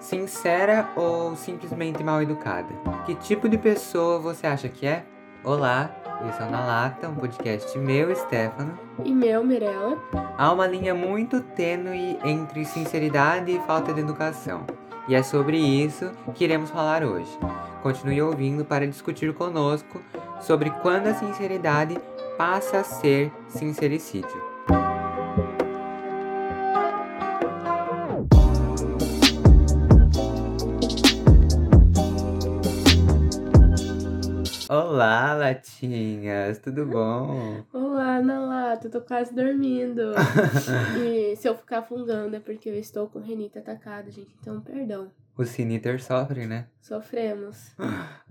Sincera ou simplesmente mal educada? Que tipo de pessoa você acha que é? Olá, é o Na Lata, um podcast meu, Stefano. E meu, Mirella. Há uma linha muito tênue entre sinceridade e falta de educação. E é sobre isso que iremos falar hoje. Continue ouvindo para discutir conosco sobre quando a sinceridade passa a ser sincericídio. Latinhas, tudo bom? Olá, Nalata, eu tô quase dormindo. e se eu ficar fungando é porque eu estou com renite atacada, gente, então perdão. O Siniter sofre, né? Sofremos.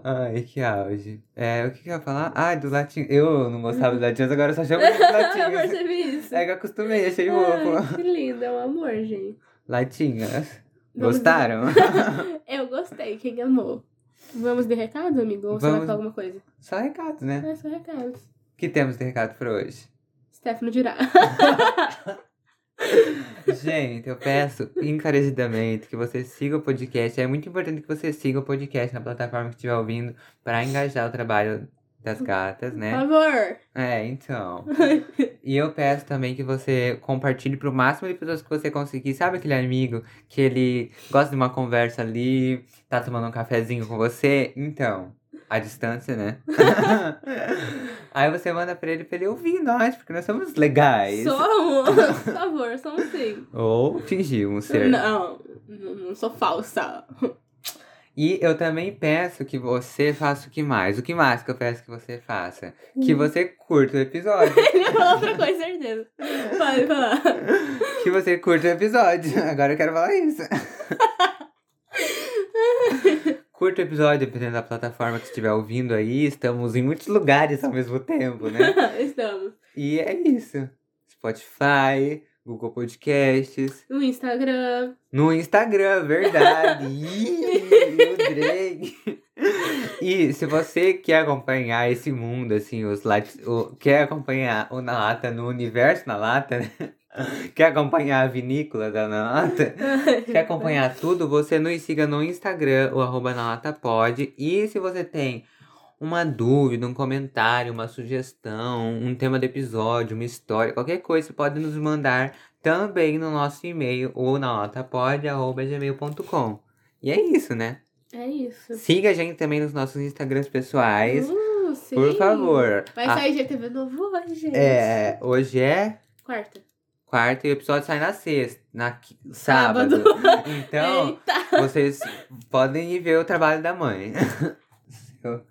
Ai, que auge. É, o que que eu ia falar? Ah, do latim. Eu não gostava dos latinos, agora eu só chamo de eu latinhas. percebi isso. É que eu acostumei, achei Ai, fofo. que lindo, é um amor, gente. Latinhas. Vamos Gostaram? Eu gostei, quem amou. Vamos de recados, amigo? Ou você vai Vamos. falar alguma coisa? Só recados, né? É, só recados. O que temos de recado pra hoje? Stefano dirá. Gente, eu peço encarecidamente que você siga o podcast. É muito importante que você siga o podcast na plataforma que estiver ouvindo para engajar o trabalho das gatas, Por né? favor. É, então. E eu peço também que você compartilhe pro máximo de pessoas que você conseguir. Sabe aquele amigo que ele gosta de uma conversa ali, tá tomando um cafezinho com você? Então, à distância, né? Aí você manda pra ele pra ele ouvir nós, porque nós somos legais. Somos. Por favor, somos sim. Ou fingimos ser. Não não sou falsa. E eu também peço que você faça o que mais? O que mais que eu peço que você faça? Que Hum. você curta o episódio. Ele falou outra coisa, certeza. Pode falar. que você curta o episódio. Agora eu quero falar isso. curta o episódio, dependendo da plataforma que estiver ouvindo aí. Estamos em muitos lugares ao mesmo tempo, né? Estamos. E é isso. Spotify, Google Podcasts, No Instagram. no Instagram, verdade. E se você quer acompanhar esse mundo, assim, os lat... o... quer acompanhar o Na Lata no universo Na Lata, né? Quer acompanhar a vinícola da Na Lata? Quer acompanhar tudo? Você nos siga no Instagram, o arroba nalatapod. E se você tem uma dúvida, um comentário, uma sugestão, um tema do episódio, uma história, qualquer coisa, você pode nos mandar também no nosso e-mail ou na latapod.gmail.com. E é isso, né? É isso. Siga a gente também nos nossos Instagrams pessoais, Uh, sim. por favor. Vai Ah, sair GTV novo hoje, gente. é, hoje é Quarta. quarta e o episódio sai na sexta, na sábado. Sábado. Então, Eita. vocês podem ir ver o trabalho da mãe.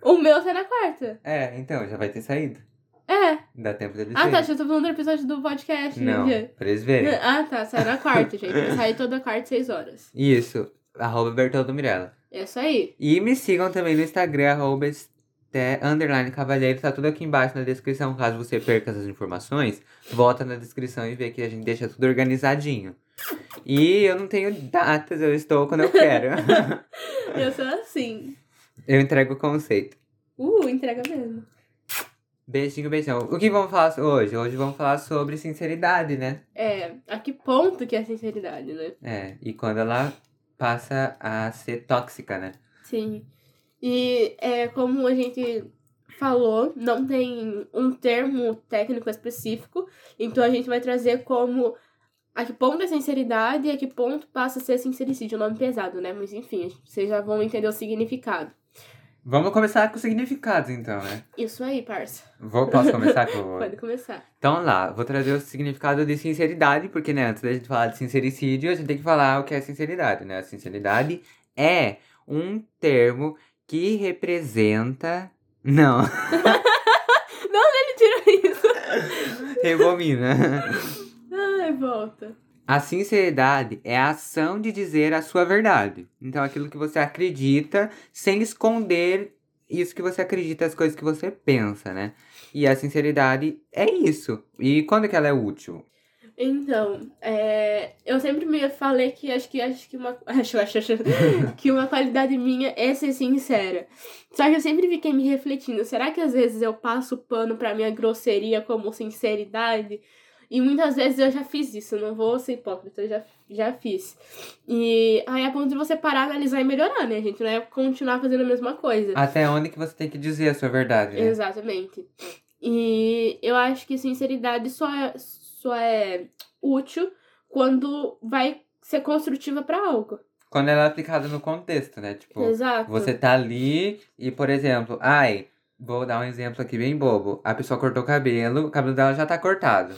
O meu sai na quarta. É, então, já vai ter saído. É. Dá tempo deles Ah, tá. Já tô falando do episódio do podcast. Não, né? pra eles verem. Ah, tá. Sai na quarta, gente. Sair toda quarta, seis horas. Isso, arroba Bertoldo Mirella. É isso aí. E me sigam também no Instagram, arroba underline cavalheiro, tá tudo aqui embaixo na descrição. Caso você perca essas informações, volta na descrição e vê que a gente deixa tudo organizadinho. E eu não tenho datas, eu estou quando eu quero. Eu sou assim. eu entrego o conceito. Uh, entrega mesmo. Beijinho, beijão. O que vamos falar hoje? Hoje vamos falar sobre sinceridade, né? É, a que ponto que é sinceridade, né? É, e quando ela passa a ser tóxica, né? Sim. E é como a gente falou, não tem um termo técnico específico, então a gente vai trazer como a que ponto é sinceridade e a que ponto passa a ser sincericídio, um nome pesado, né? Mas enfim, vocês já vão entender o significado. Vamos começar com os significados, então, né? Isso aí, parça. Vou, posso começar com Pode começar. Então lá, vou trazer o significado de sinceridade, porque né, antes da gente falar de sincericídio, a gente tem que falar o que é sinceridade, né? A sinceridade é um termo que representa. Não, Ele tira isso. rebobina. Ai, volta. A sinceridade é a ação de dizer a sua verdade. Então, aquilo que você acredita, sem esconder isso que você acredita, as coisas que você pensa, né? E a sinceridade é isso. E quando que ela é útil? Então, é, eu sempre me falei que acho que acho que uma acho, acho, acho, que uma qualidade minha é ser sincera. Só que eu sempre fiquei me refletindo, será que às vezes eu passo pano pra minha grosseria como sinceridade? E muitas vezes eu já fiz isso, não vou ser hipócrita, eu já, já fiz. E aí é ponto de você parar, analisar e melhorar, né, gente? Não é continuar fazendo a mesma coisa. Até onde que você tem que dizer a sua verdade, né? Exatamente. E eu acho que sinceridade só é, só é útil quando vai ser construtiva para algo. Quando ela é aplicada no contexto, né? Tipo, Exato. você tá ali e, por exemplo, ai, vou dar um exemplo aqui bem bobo. A pessoa cortou o cabelo, o cabelo dela já tá cortado.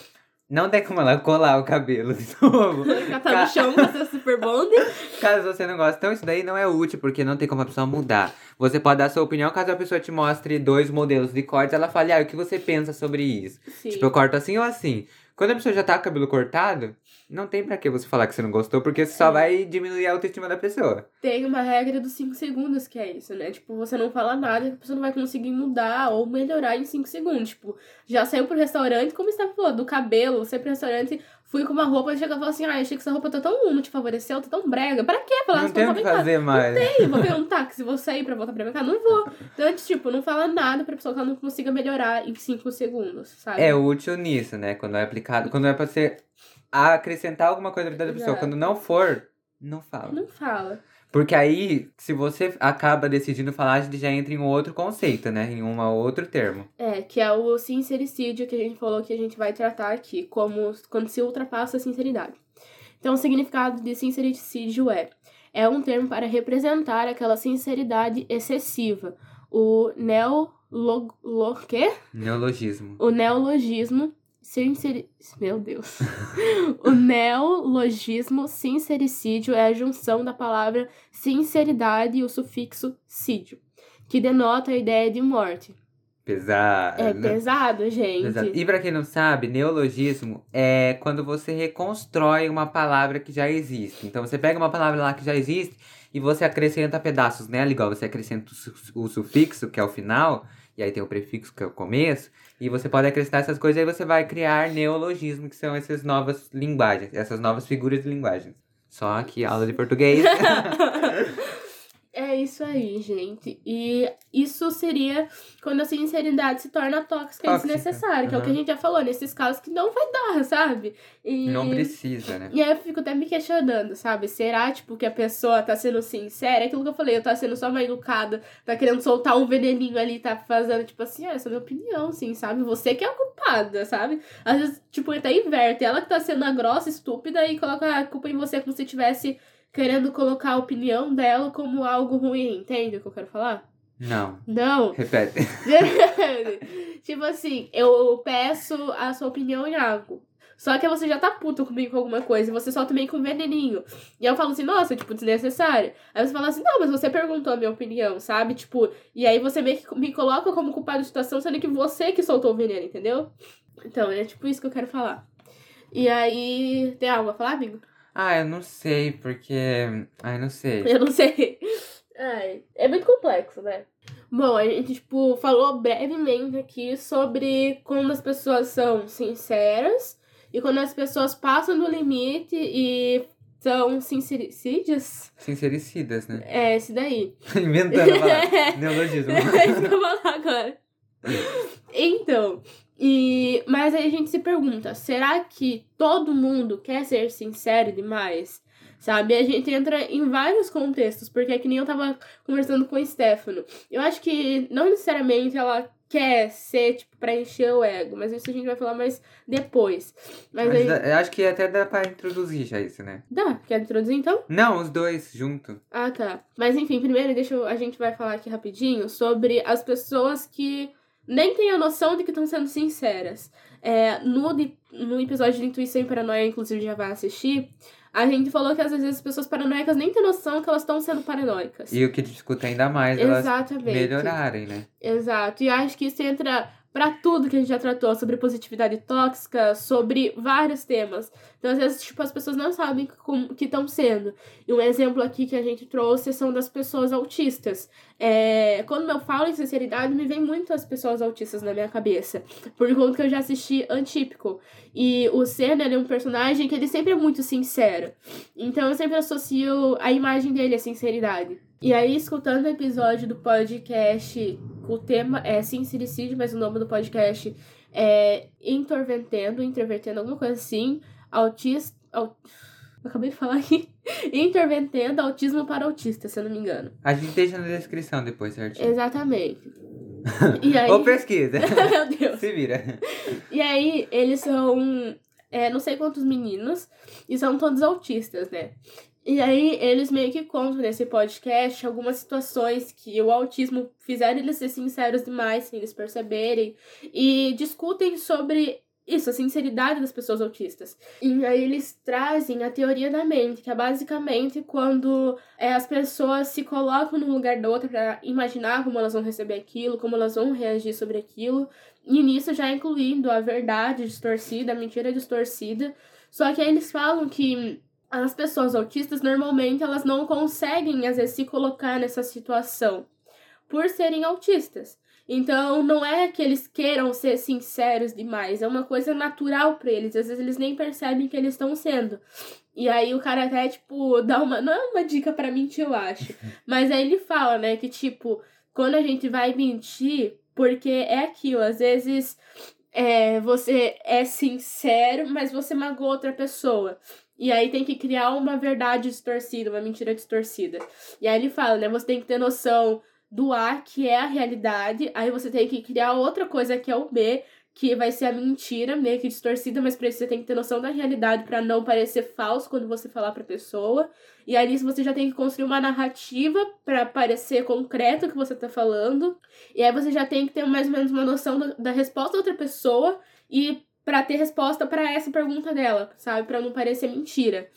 Não tem como ela colar o cabelo de novo. Catar no chão, fazer super bonde. Caso você não goste. Então, isso daí não é útil, porque não tem como a pessoa mudar. Você pode dar sua opinião caso a pessoa te mostre dois modelos de cortes, ela fale, ah, o que você pensa sobre isso? Sim. Tipo, eu corto assim ou assim. Quando a pessoa já tá com o cabelo cortado, não tem pra que você falar que você não gostou, porque você só É. vai diminuir a autoestima da pessoa. Tem uma regra dos 5 segundos que é isso, né? Tipo, você não fala nada que a pessoa não vai conseguir mudar ou melhorar em 5 segundos. Tipo, já saiu pro restaurante, como você falou, do cabelo, você pro restaurante, fui com uma roupa e chega e assim, ah, achei que essa roupa tá tão não te favoreceu, tá tão brega. Pra quê? Falar não "Essa tem o que vem cá." fazer mais. Tem, vou pegar um táxi, vou sair pra voltar pra minha casa, não vou. Então, tipo, não fala nada pra pessoa que ela não consiga melhorar em 5 segundos, sabe? É útil nisso, né? Quando é aplicado, quando é pra você acrescentar alguma coisa na vida da pessoa. Quando não for, não fala. Não fala. Porque aí, se você acaba decidindo falar, a gente já entra em um outro conceito, né? Em um outro termo. É, que é o sincericídio que a gente falou que a gente vai tratar aqui, como quando se ultrapassa a sinceridade. Então, o significado de sincericídio é: é um termo para representar aquela sinceridade excessiva. O neolog... Lo... quê? Neologismo. O neologismo sinceri... Meu Deus. o neologismo sincericídio é a junção da palavra sinceridade e o sufixo sídio, que denota a ideia de morte. Pesado. É pesado, gente. Pesado. E pra quem não sabe, neologismo é quando você reconstrói uma palavra que já existe. Então você pega uma palavra lá que já existe e você acrescenta pedaços nela, igual você acrescenta o sufixo, que é o final, e aí tem o prefixo, que é o começo, e você pode acrescentar essas coisas e aí você vai criar neologismo, que são essas novas linguagens, essas novas figuras de linguagem. Só aqui, aula de português. É isso aí, gente. E isso seria quando a sinceridade se torna tóxica, e desnecessária, que é o que a gente já falou, nesses casos que não vai dar, sabe? E... não precisa, né? E aí eu fico até me questionando, sabe? Será, tipo, que a pessoa tá sendo sincera? É aquilo que eu falei, eu tá sendo só uma educada, tá querendo soltar um veneninho ali, tá fazendo, tipo assim, ah, essa é a minha opinião, sim, sabe? Você que é a culpada, sabe? Às vezes, tipo, até inverte. Ela que tá sendo a grossa, estúpida, e coloca a culpa em você como se tivesse querendo colocar a opinião dela como algo ruim, entende o que eu quero falar? Não. Não. Repete. tipo assim, eu peço a sua opinião em algo. Só que você já tá puto comigo com alguma coisa, e você solta meio com um veneninho. E eu falo assim, nossa, tipo, desnecessário. Aí você fala assim, não, mas você perguntou a minha opinião, sabe? Tipo, e aí você meio que me coloca como culpado da situação, sendo que você que soltou o veneno, entendeu? Então, é tipo isso que eu quero falar. E aí, tem algo a falar, amigo? Ah, eu não sei, porque. Ai, não sei. Eu não sei. Ai, é muito complexo, né? Bom, a gente, tipo, falou brevemente aqui sobre quando as pessoas são sinceras e quando as pessoas passam do limite e são sincericídios. Sincericidas, né? É, esse daí. Inventando a palavra. Neologismo. É isso que eu vou falar agora. Então, e mas aí a gente se pergunta, será que todo mundo quer ser sincero demais? Sabe? A gente entra em vários contextos, porque é que nem eu tava conversando com o Stefano. Eu acho que não necessariamente ela quer ser, tipo, pra encher o ego, mas isso a gente vai falar mais depois. Mas, Mas eu acho que até dá pra introduzir já isso, né? Dá, quer introduzir então? Não, os dois junto. Ah, tá. Mas enfim, primeiro deixa eu, a gente vai falar aqui rapidinho sobre as pessoas que nem têm a noção de que estão sendo sinceras. É, no, no episódio de Intuição e Paranoia, inclusive já vai assistir, a gente falou que às vezes as pessoas paranoicas nem têm noção que elas estão sendo paranoicas. E o que dificulta ainda mais elas Exatamente. melhorarem, né? Exato. E acho que isso entra pra tudo que a gente já tratou sobre positividade tóxica, sobre vários temas. Então, às vezes, tipo, as pessoas não sabem como que estão sendo. E um exemplo aqui que a gente trouxe são das pessoas autistas. É, quando eu falo em sinceridade, me vem muito as pessoas autistas na minha cabeça. Por conta que eu já assisti Antípico. E o Senna, ele é um personagem que ele sempre é muito sincero. Então, eu sempre associo a imagem dele à sinceridade. E aí, escutando o episódio do podcast, o tema é sincericídio, mas o nome do podcast é, intervertendo, intervertendo, alguma coisa assim, autista. Au... Acabei de falar aqui. Intervertendo autismo para autista, se eu não me engano. A gente deixa na descrição depois, certinho. Exatamente. E aí... Ou pesquisa. Meu Deus. Se vira. E aí, eles são é, não sei quantos meninos e são todos autistas, né? E aí, eles meio que contam nesse podcast algumas situações que o autismo fizeram eles ser sinceros demais, sem eles perceberem, e discutem sobre isso, a sinceridade das pessoas autistas. E aí eles trazem a teoria da mente, que é basicamente quando é, as pessoas se colocam no lugar da outra para imaginar como elas vão receber aquilo, como elas vão reagir sobre aquilo. E nisso já incluindo a verdade distorcida, a mentira distorcida. Só que aí eles falam que as pessoas autistas normalmente elas não conseguem às vezes se colocar nessa situação por serem autistas. Então, não é que eles queiram ser sinceros demais, é uma coisa natural para eles. Às vezes eles nem percebem que eles estão sendo. E aí o cara até, tipo, dá uma. Não é uma dica para mentir, eu acho. Mas aí ele fala, né, que, tipo, quando a gente vai mentir, porque é aquilo, às vezes é, você é sincero, mas você magoou outra pessoa. E aí tem que criar uma verdade distorcida, uma mentira distorcida. E aí ele fala, né? Você tem que ter noção do A, que é a realidade, aí você tem que criar outra coisa que é o B, que vai ser a mentira, meio que distorcida, mas pra isso você tem que ter noção da realidade para não parecer falso quando você falar pra pessoa. E aí você já tem que construir uma narrativa para parecer concreto o que você tá falando. E aí você já tem que ter mais ou menos uma noção da resposta da outra pessoa e para ter resposta para essa pergunta dela, sabe? Para não parecer mentira.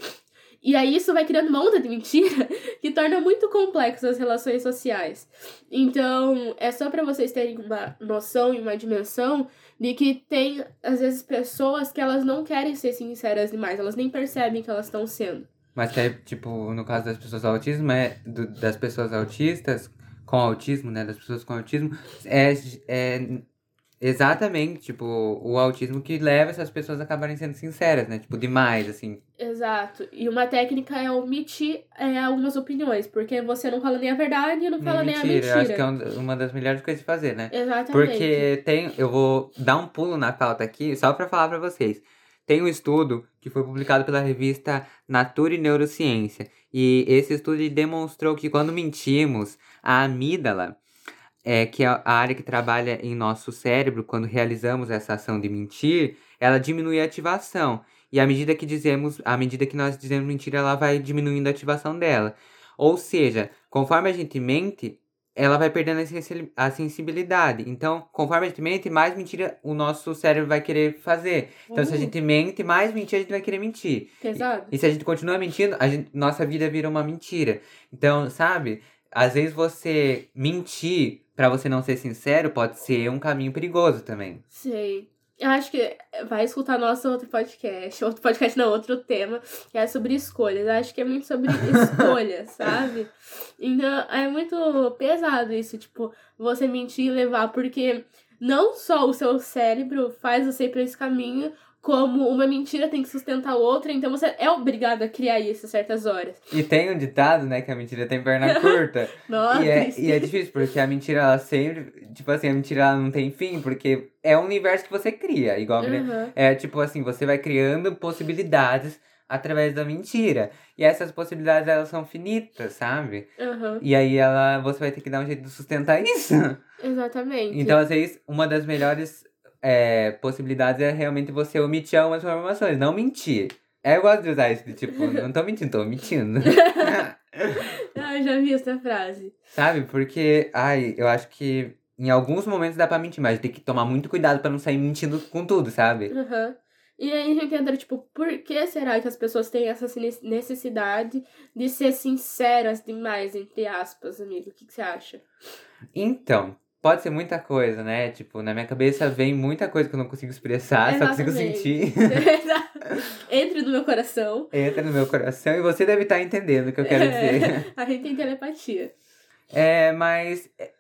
E aí isso vai criando uma onda de mentira que torna muito complexo as relações sociais. Então, é só para vocês terem uma noção e uma dimensão de que tem, às vezes, pessoas que elas não querem ser sinceras demais, elas nem percebem que elas estão sendo. Mas que é, tipo, no caso das pessoas autismo, é do, das pessoas autistas com autismo, né? Das pessoas com autismo, é, é Exatamente, tipo, o autismo que leva essas pessoas a acabarem sendo sinceras, né? Tipo, demais, assim. Exato. E uma técnica é omitir é, algumas opiniões, porque você não fala nem a verdade e não fala nem, nem a mentira. Eu acho que é uma das melhores coisas de fazer, né? Exatamente. Porque tem, eu vou dar um pulo na pauta aqui, só para falar para vocês. Tem um estudo que foi publicado pela revista Nature e Neurociência, e esse estudo demonstrou que quando mentimos, a amígdala é, que a área que trabalha em nosso cérebro quando realizamos essa ação de mentir, ela diminui a ativação. E à medida que dizemos, à medida que nós dizemos mentira, ela vai diminuindo a ativação dela. Ou seja, conforme a gente mente, ela vai perdendo a sensibilidade. Então, conforme a gente mente, mais mentira o nosso cérebro vai querer fazer. Então, se a uhum. gente mente, mais mentira a gente vai querer mentir. Pesado. E, e se a gente continua mentindo, a gente, nossa vida vira uma mentira. Então, sabe? Às vezes você mentir para você não ser sincero, pode ser um caminho perigoso também. Sei. Eu acho que vai escutar nosso outro podcast, outro podcast não, outro tema, que é sobre escolhas. Eu acho que é muito sobre escolhas, sabe? Então, é muito pesado isso, tipo, você mentir e levar, porque não só o seu cérebro faz você ir pra esse caminho, como uma mentira tem que sustentar a outra, então você é obrigado a criar isso a certas horas. E tem um ditado, né, que a mentira tem perna curta. Nossa, e é, e é difícil, porque a mentira, ela sempre, tipo assim, a mentira ela não tem fim, porque é um universo que você cria, igual, uhum. é tipo assim, você vai criando possibilidades através da mentira. E essas possibilidades, elas são finitas, sabe? Uhum. E aí, ela, você vai ter que dar um jeito de sustentar isso. Exatamente. Então, às vezes, uma das melhores é, possibilidades é realmente você omitir algumas informações, não mentir. É, eu gosto de usar isso, de, tipo, não tô mentindo, tô omitindo. ah, eu já vi essa frase. Sabe? Porque, ai, eu acho que em alguns momentos dá pra mentir, mas tem que tomar muito cuidado para não sair mentindo com tudo, sabe? Uhum. E aí a gente entra, tipo, por que será que as pessoas têm essa necessidade de ser sinceras demais, entre aspas, amigo? O que, que você acha? Então, Pode ser muita coisa, né? Tipo, na minha cabeça vem muita coisa que eu não consigo expressar, Exatamente. só consigo sentir. Entre no meu coração. Entra no meu coração e você deve estar entendendo o que eu quero é, dizer. A gente tem telepatia. É, mas é,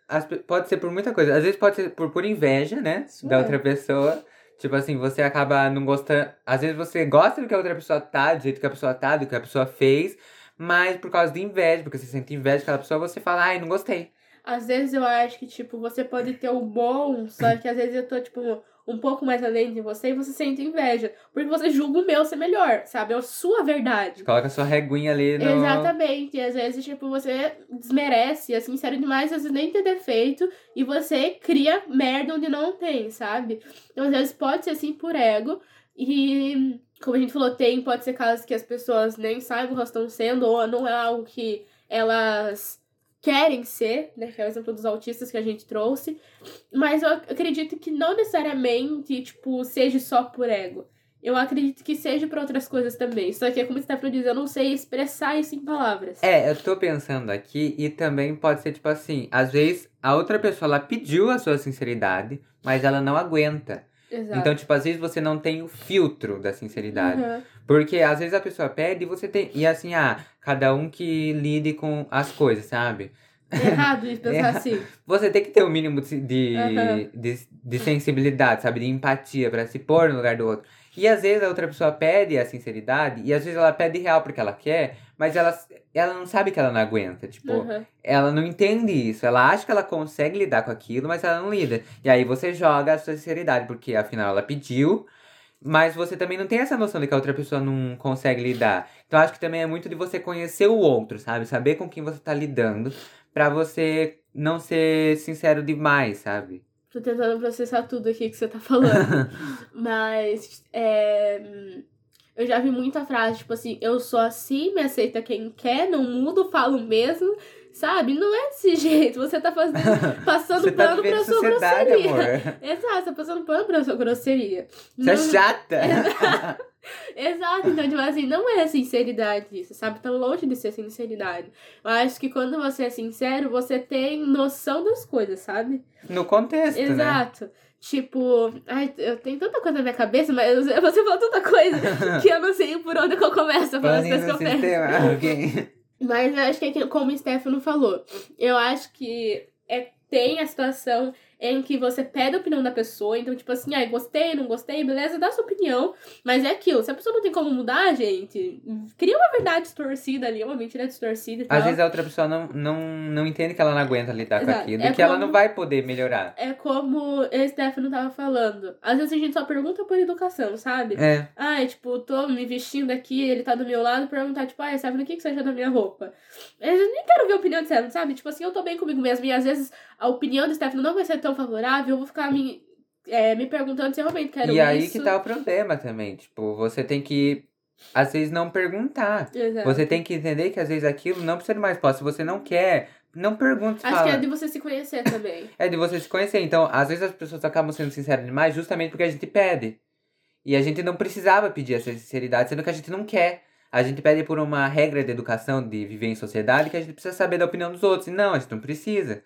pode ser por muita coisa. Às vezes pode ser por, por inveja, né? Isso da é. outra pessoa. Tipo assim, você acaba não gostando. Às vezes você gosta do que a outra pessoa tá, do jeito que a pessoa tá, do que a pessoa fez, mas por causa de inveja, porque você sente inveja daquela pessoa, você fala, ai, não gostei. Às vezes eu acho que, tipo, você pode ter o bom, só que às vezes eu tô, tipo, um pouco mais além de você e você sente inveja. Porque você julga o meu ser melhor, sabe? É a sua verdade. Coloca sua reguinha ali no... Exatamente. E às vezes, tipo, você desmerece, é sincero demais, às vezes nem tem defeito, e você cria merda onde não tem, sabe? Então, às vezes pode ser assim por ego. E, como a gente falou, tem, pode ser casos que as pessoas nem sabem o que elas estão sendo, ou não é algo que elas querem ser, né? Que é o exemplo dos autistas que a gente trouxe. Mas eu acredito que não necessariamente, tipo, seja só por ego. Eu acredito que seja para outras coisas também. Só que, é como você tá dizer, eu não sei expressar isso em palavras. É, eu tô pensando aqui e também pode ser tipo assim: às vezes a outra pessoa ela pediu a sua sinceridade, mas ela não aguenta. Exato. Então, tipo, às vezes você não tem o filtro da sinceridade. Uhum. Porque às vezes a pessoa pede e você tem. E assim, ah, cada um que lide com as coisas, sabe? Errado isso, pensar Erra- assim. Você tem que ter o mínimo de, de, Aham. de, de sensibilidade, sabe? De empatia pra se pôr no lugar do outro. E às vezes a outra pessoa pede a sinceridade, e às vezes ela pede real porque ela quer, mas ela, ela não sabe que ela não aguenta. Tipo, Uhum. ela não entende isso. Ela acha que ela consegue lidar com aquilo, mas ela não lida. E aí você joga a sua sinceridade, porque afinal ela pediu, mas você também não tem essa noção de que a outra pessoa não consegue lidar. Então acho que também é muito de você conhecer o outro, sabe? Saber com quem você tá lidando, pra você não ser sincero demais, sabe? Tô tentando processar tudo aqui que você tá falando. Mas, é, eu já vi muita frase, tipo assim, eu sou assim, me aceita quem quer, não mudo, falo mesmo. Sabe? Não é desse jeito. Você tá fazendo, passando você tá pano vivendo pra sua grosseria. amor. Exato, você tá passando pano pra sua grosseria. Você é Não- chata. Exato, então, tipo assim, não é sinceridade isso, sabe? Tão longe de ser sinceridade. Eu acho que quando você é sincero, você tem noção das coisas, sabe? No contexto, né? Exato. Tipo, ai, eu tenho tanta coisa na minha cabeça, mas você falou tanta coisa que eu não sei por onde que eu começo a falar as coisas que eu penso. Alguém... Mas eu acho que, é como o Stefano falou, eu acho que é, tem a situação em que você pede a opinião da pessoa, então, tipo assim, ai, gostei, não gostei, beleza, dá sua opinião, mas é aquilo, se a pessoa não tem como mudar, gente, cria uma verdade distorcida ali, uma mentira distorcida e tal. Às vezes a outra pessoa não, não, não entende que ela não aguenta lidar com Exato. aquilo É e que ela como- não vai poder melhorar. É como o Stefano tava falando. Às vezes a gente só pergunta por educação, sabe? É. Ai, tipo, tô me vestindo aqui, ele tá do meu lado, perguntar, tipo, ai, Stefano, o que, que você achou da minha roupa? Eu nem quero ver a opinião de Stefano, sabe? Tipo assim, eu tô bem comigo mesmo. E às vezes a opinião do Stefano não vai ser tão favorável, eu vou ficar me, é, me perguntando se eu realmente quero E isso. aí que tá o problema também. Tipo, você tem que, às vezes, não perguntar. Exato. Você tem que entender que às vezes aquilo não precisa de mais posse. Se você não quer, não pergunte, Acho fala. que é de você se conhecer também. É de você se conhecer. Então, às vezes as pessoas acabam sendo sinceras demais justamente porque a gente pede. E a gente não precisava pedir essa sinceridade, sendo que a gente não quer. A gente pede por uma regra de educação, de viver em sociedade, que a gente precisa saber da opinião dos outros. E não, a gente não precisa.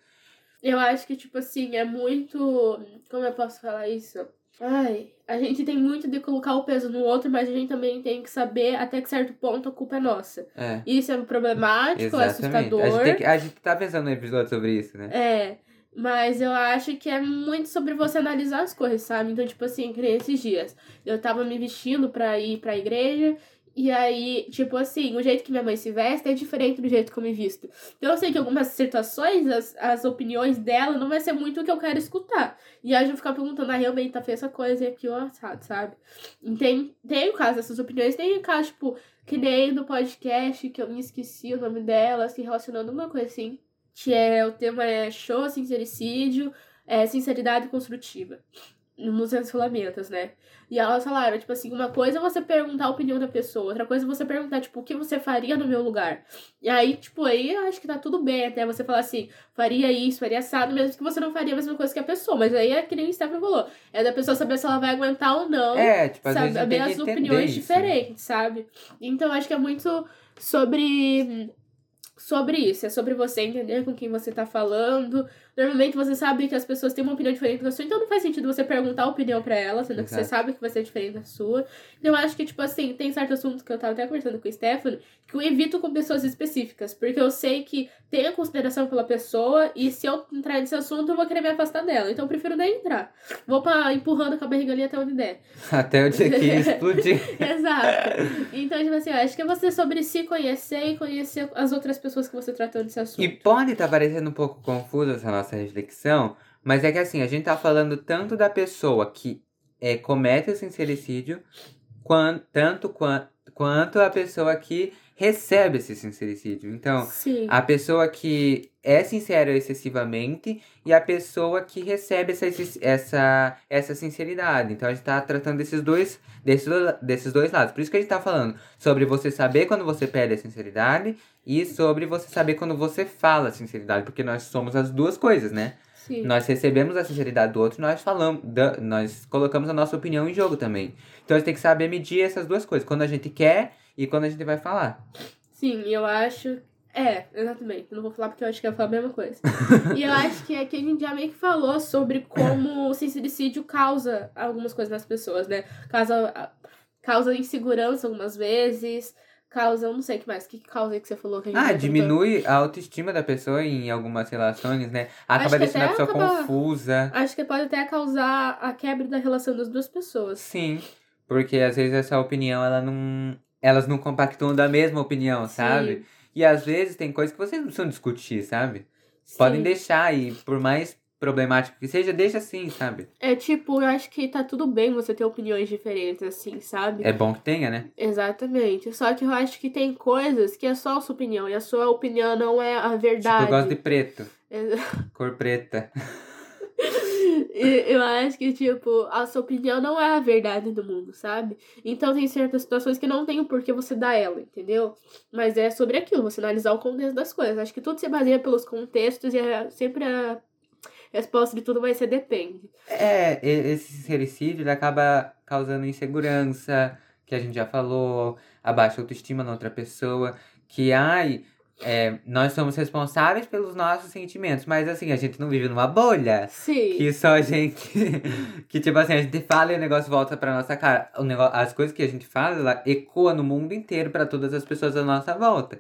Eu acho que, tipo assim, é muito. Como eu posso falar isso? Ai, a gente tem muito de colocar o peso no outro, mas a gente também tem que saber até que certo ponto a culpa é nossa. É. Isso é problemático, é Exatamente. assustador. A gente, tem que- a gente tá pensando no episódio sobre isso, né? É, mas eu acho que é muito sobre você analisar as coisas, sabe? Então, tipo assim, que esses dias. Eu tava me vestindo pra ir pra igreja. E aí, tipo assim, o jeito que minha mãe se veste é diferente do jeito que eu me visto. Então eu sei que algumas situações, as, as opiniões dela não vai ser muito o que eu quero escutar. E aí eu vou ficar perguntando, ah, realmente tá feia essa coisa e aqui, ó, sabe, tem, tem o caso dessas opiniões, tem o caso, tipo, que nem do podcast, que eu me esqueci o nome dela, se relacionando uma coisa assim. Que é, o tema é show, sincericídio, é, sinceridade construtiva. Nos relacionamentos, né? E elas falaram, tipo assim, uma coisa é você perguntar a opinião da pessoa, outra coisa é você perguntar, tipo, o que você faria no meu lugar. E aí, tipo, aí eu acho que tá tudo bem até você falar assim, faria isso, faria assado, mesmo que você não faria a mesma coisa que a pessoa. Mas aí é que nem o Stefano falou. É da pessoa saber se ela vai aguentar ou não. É, tipo, às vezes a saber tem as opiniões isso, né? diferentes, sabe? Então acho que é muito sobre sobre isso, é sobre você entender com quem você tá falando. Normalmente você sabe que as pessoas têm uma opinião diferente da sua, então não faz sentido você perguntar a opinião pra ela, sendo que você Exato. sabe que vai ser diferente da sua. Então eu acho que, tipo assim, tem certos assuntos que eu tava até conversando com o Stefano, que eu evito com pessoas específicas, porque eu sei que a consideração pela pessoa, e se eu entrar nesse assunto, eu vou querer me afastar dela. Então eu prefiro nem entrar. Vou pra, empurrando com a barriga ali até onde der. Até o dia que explodir. Exato. Então, tipo assim, eu acho que é você sobre se conhecer e conhecer as outras pessoas que você tratou desse assunto. E pode estar parecendo um pouco confusa essa nossa reflexão, mas é que assim, a gente tá falando tanto da pessoa que é, comete o sincericídio, quan, tanto quan, quanto a pessoa que recebe esse sincericídio. Então, Sim. a pessoa que é sincera excessivamente e a pessoa que recebe essa, essa, essa sinceridade. Então a gente está tratando desses dois, desses, desses dois lados. Por isso que a gente está falando sobre você saber quando você pede a sinceridade e sobre você saber quando você fala a sinceridade, porque nós somos as duas coisas, né? Sim. Nós recebemos a sinceridade do outro, nós falamos, da- nós colocamos a nossa opinião em jogo também. Então a gente tem que saber medir essas duas coisas, quando a gente quer e quando a gente vai falar. Sim, eu acho. É, exatamente. Eu não vou falar porque eu acho que eu ia falar a mesma coisa. e eu acho que aqui a gente já meio que falou sobre como o sincericídio causa algumas coisas nas pessoas, né? Causa, causa insegurança algumas vezes, causa. Não sei o que mais. O que causa que você falou que a gente Ah, já tentou? diminui a autoestima da pessoa em algumas relações, né? Acaba deixando a pessoa acaba- confusa. Acho que pode até causar a quebra da relação das duas pessoas. Sim, porque às vezes essa opinião, ela não. Elas não compactuam da mesma opinião, Sim. sabe? E às vezes tem coisas que vocês não precisam discutir, sabe? Podem Sim. deixar e por mais problemático que seja, deixa assim, sabe? É tipo, eu acho que tá tudo bem você ter opiniões diferentes, assim, sabe? É bom que tenha, né? Exatamente. Só que eu acho que tem coisas que é só a sua opinião. E a sua opinião não é a verdade. Tipo, eu gosto de preto, Ex- cor preta. Eu acho que, tipo, a sua opinião não é a verdade do mundo, sabe? Então tem certas situações que não tem o porquê você dar ela, entendeu? Mas é sobre aquilo, você analisar o contexto das coisas. Acho que tudo se baseia pelos contextos e é sempre a resposta de tudo vai ser depende. É, esse sincericídio acaba causando insegurança, que a gente já falou, a autoestima na outra pessoa, que ai, é, nós somos responsáveis pelos nossos sentimentos, mas assim, a gente não vive numa bolha. Sim. Que só a gente. que tipo assim, a gente fala e o negócio volta pra nossa cara. O negócio, as coisas que a gente fala, ela ecoa no mundo inteiro pra todas as pessoas à nossa volta.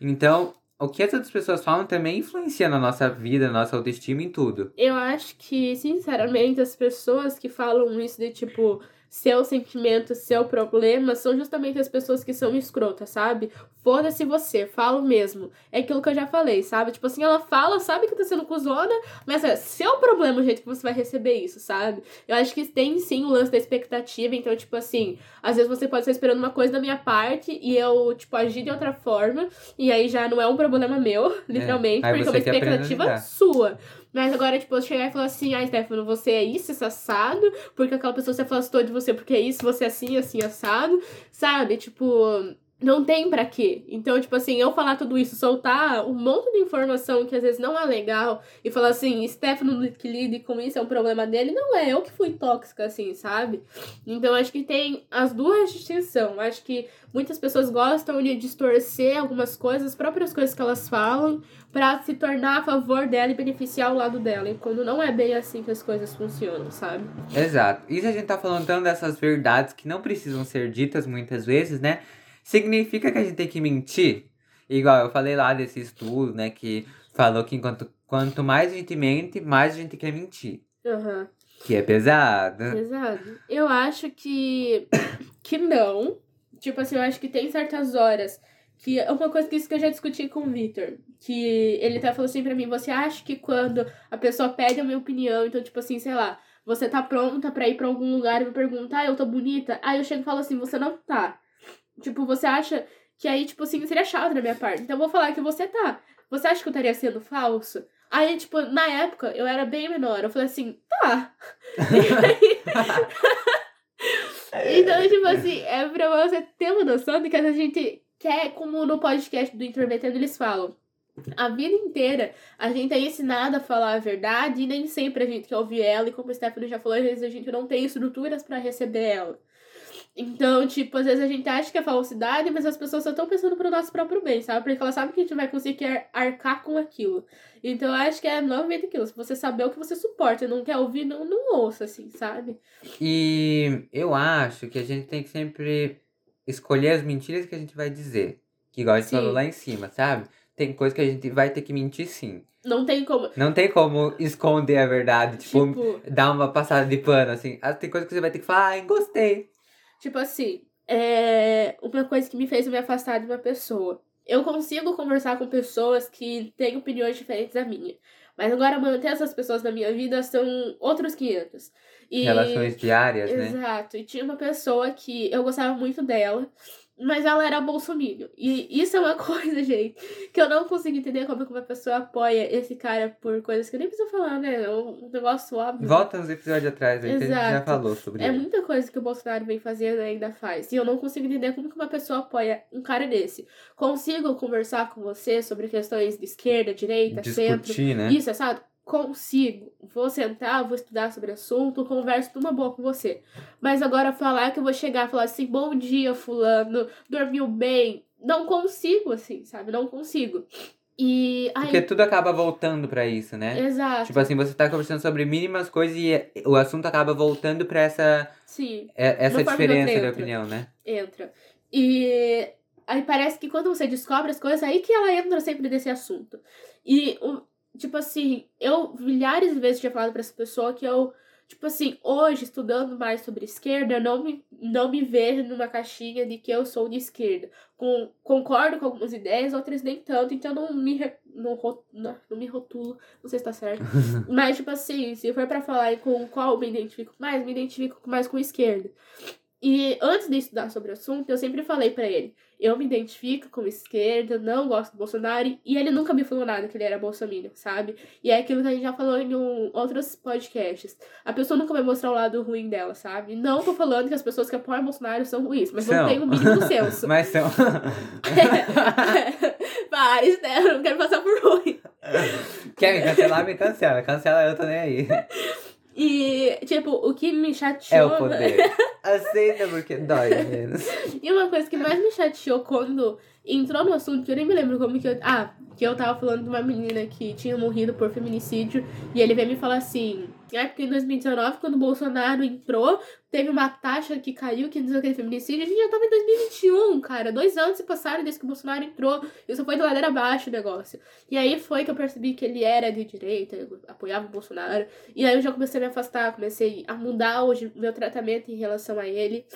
Então, o que as outras pessoas falam também influencia na nossa vida, na nossa autoestima, em tudo. Eu acho que, sinceramente, as pessoas que falam isso de tipo, seu sentimento, seu problema, são justamente as pessoas que são escrotas, sabe? Foda-se você, falo mesmo. É aquilo que eu já falei, sabe? Tipo assim, ela fala, sabe que tá sendo cuzona, mas é seu problema o jeito que você vai receber isso, sabe? Eu acho que tem sim o lance da expectativa, então, tipo assim, às vezes você pode estar esperando uma coisa da minha parte e eu, tipo, agir de outra forma, e aí já não é um problema meu, literalmente, aí porque é uma expectativa sua. Mas agora, tipo, eu chegar e falar assim, ai, Stefano, você é isso, esse assado, porque aquela pessoa se afastou de você porque é isso, você é assim, assim, assado, sabe? Tipo, não tem pra quê. Então, tipo assim, eu falar tudo isso, soltar um monte de informação que às vezes não é legal e falar assim, Stefano que lide com isso é um problema dele, não é eu que fui tóxica, assim, sabe? Então, acho que tem as duas distinções. Acho que muitas pessoas gostam de distorcer algumas coisas, as próprias coisas que elas falam, pra se tornar a favor dela e beneficiar o lado dela. E quando não é bem assim que as coisas funcionam, sabe? Exato. Se a gente tá falando tanto dessas verdades que não precisam ser ditas muitas vezes, né? Significa que a gente tem que mentir? Igual eu falei lá desse estudo, né? Que falou que enquanto, quanto mais a gente mente, mais a gente quer mentir. Aham. Que é pesado. Exato. Eu acho que. que não. Tipo assim, eu acho que tem certas horas. Que é uma coisa que isso que eu já discuti com o Victor. Que ele até falou assim pra mim: você acha que quando a pessoa pede a minha opinião, então, tipo assim, sei lá, você tá pronta pra ir pra algum lugar e me perguntar, ah, eu tô bonita? Aí eu chego e falo assim: você não tá. Tipo, você acha que aí, tipo assim, seria chato da minha parte. Então eu vou falar que você tá. Você acha que eu estaria sendo falso? Aí, tipo, na época, eu era bem menor. Eu falei assim, tá. então, tipo assim, é pra você ter uma noção de que a gente quer, como no podcast do Intermetendo eles falam, a vida inteira a gente é ensinado a falar a verdade e nem sempre a gente quer ouvir ela. E como o Stephanie já falou, às vezes a gente não tem estruturas pra receber ela. Então, tipo, às vezes a gente acha que é falsidade, mas as pessoas só estão pensando pro nosso próprio bem, sabe? Porque elas sabem que a gente vai conseguir arcar com aquilo. Então, eu acho que é novamente aquilo. Se você saber o que você suporta e não quer ouvir, não, não ouça, assim, sabe? E eu acho que a gente tem que sempre escolher as mentiras que a gente vai dizer. Que igual a gente Sim. falou lá em cima, sabe? Tem coisa que a gente vai ter que mentir sim. Não tem como. Não tem como esconder a verdade, tipo, Tipo, dar uma passada de pano, assim. Ah, Tem coisa que você vai ter que falar, ai, gostei. Tipo assim, é uma coisa que me fez me afastar de uma pessoa. eu consigo conversar com pessoas que têm opiniões diferentes da minha. Mas agora manter essas pessoas na minha vida são outros 500. E... Relações diárias, né? Exato. E tinha uma pessoa que eu gostava muito dela, mas ela era bolsominion. E isso é uma coisa, gente, que eu não consigo entender como que uma pessoa apoia esse cara por coisas que eu nem preciso falar, né? É um negócio óbvio. Volta uns episódios atrás, aí que a gente já falou sobre É ele. muita coisa que o Bolsonaro vem fazendo e ainda faz. E eu não consigo entender como que uma pessoa apoia um cara desse. Consigo conversar com você sobre questões de esquerda, direita, centro. Discutir, né? Isso, sabe? Consigo. Vou sentar, vou estudar sobre o assunto, converso numa boa com você. Mas agora falar que eu vou chegar e falar assim, bom dia, fulano, dormiu bem. Não consigo, assim, sabe? Não consigo. E. Ai, Porque tudo acaba voltando pra isso, né? exato. Tipo assim, você tá conversando sobre mínimas coisas e o assunto acaba voltando pra essa, Sim. é- essa Uma de diferença de opinião, né? entra. E aí parece que quando você descobre as coisas, aí que ela entra sempre nesse assunto. E, o- tipo assim, eu milhares de vezes tinha falado pra essa pessoa que eu, tipo assim, hoje, estudando mais sobre esquerda, eu não me, não me vejo numa caixinha de que eu sou de esquerda. Com, concordo com algumas ideias, outras nem tanto, então não me, não, não, não me rotulo, não sei se tá certo. Mas, tipo assim, se for pra falar com qual eu me identifico mais, me identifico mais com esquerda. E antes de estudar sobre o assunto, eu sempre falei pra ele: eu me identifico com esquerda, não gosto do Bolsonaro, e ele nunca me falou nada que ele era bolsominion, sabe? E é aquilo que a gente já falou em um, outros podcasts. A pessoa nunca vai mostrar o lado ruim dela, sabe? Não tô falando que as pessoas que apoiam Bolsonaro são ruins, mas São. não tem o mínimo senso. Mas são. Pares, né? Eu não quero passar por ruim. Quer me cancelar? Me cancela. Cancela, eu tô nem aí. E, tipo, o que me chateou. É o poder. Aceita porque dói menos. E uma coisa que mais me chateou quando entrou no assunto, que eu nem me lembro como que eu. Ah, que eu tava falando de uma menina que tinha morrido por feminicídio. E ele veio me falar assim. É porque em 2019, quando o Bolsonaro entrou, teve uma taxa que caiu, que diz aquele feminicídio. A gente já tava em 2021, cara. Dois anos se passaram desde que o Bolsonaro entrou. Isso foi de ladeira abaixo o negócio. E aí foi que eu percebi que ele era de direita, apoiava o Bolsonaro. E aí eu já comecei a me afastar, comecei a mudar hoje meu tratamento em relação a ele.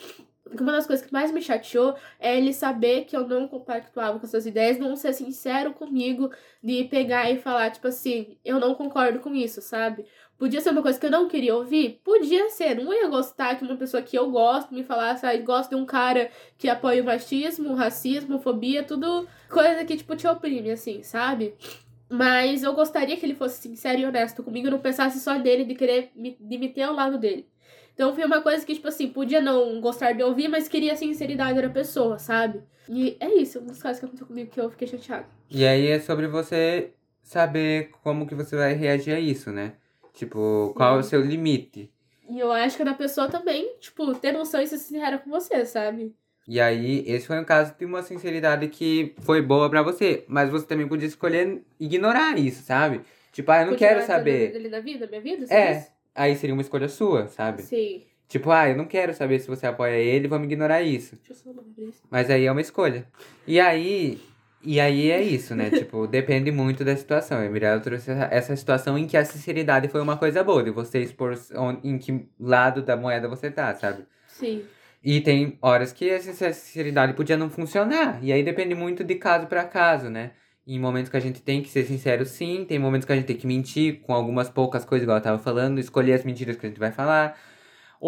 Porque uma das coisas que mais me chateou é ele saber que eu não compactuava com essas ideias, não ser sincero comigo, de pegar e falar, tipo assim, eu não concordo com isso, sabe? Podia ser uma coisa que eu não queria ouvir? Podia ser. Não ia gostar que uma pessoa que eu gosto me falasse, ah, gosto de um cara que apoia o machismo, o racismo, fobia, tudo coisa que, tipo, te oprime, assim, sabe? Mas eu gostaria que ele fosse sincero e honesto comigo, não pensasse só nele, de querer me, de me ter ao lado dele. Então foi uma coisa que, tipo assim, podia não gostar de ouvir, mas queria a sinceridade da pessoa, sabe? E é isso, um dos casos que aconteceu comigo que eu fiquei chateada. E aí é sobre você saber como que você vai reagir a isso, né? Tipo, qual é o seu limite? E eu acho que é da pessoa também, tipo, ter noção e ser sincera com você, sabe? E aí, esse foi um caso de uma sinceridade que foi boa pra você. Mas você também podia escolher ignorar isso, sabe? Tipo, ah, eu não Continuar quero saber. Da vida, minha vida, É. diz? Aí seria uma escolha sua, sabe? Sim. Tipo, ah, eu não quero saber se você apoia ele, vamos ignorar isso. Deixa eu só abrir isso. Mas aí é uma escolha. E aí. E aí é isso, né? tipo, depende muito da situação. A Mirella trouxe essa, situação em que a sinceridade foi uma coisa boa, de você expor em que lado da moeda você tá, sabe? Sim. E tem horas que essa sinceridade podia não funcionar. E aí depende muito de caso pra caso, né? Em momentos que a gente tem que ser sincero, sim. Tem momentos que a gente tem que mentir com algumas poucas coisas, igual eu tava falando. Escolher as mentiras que a gente vai falar.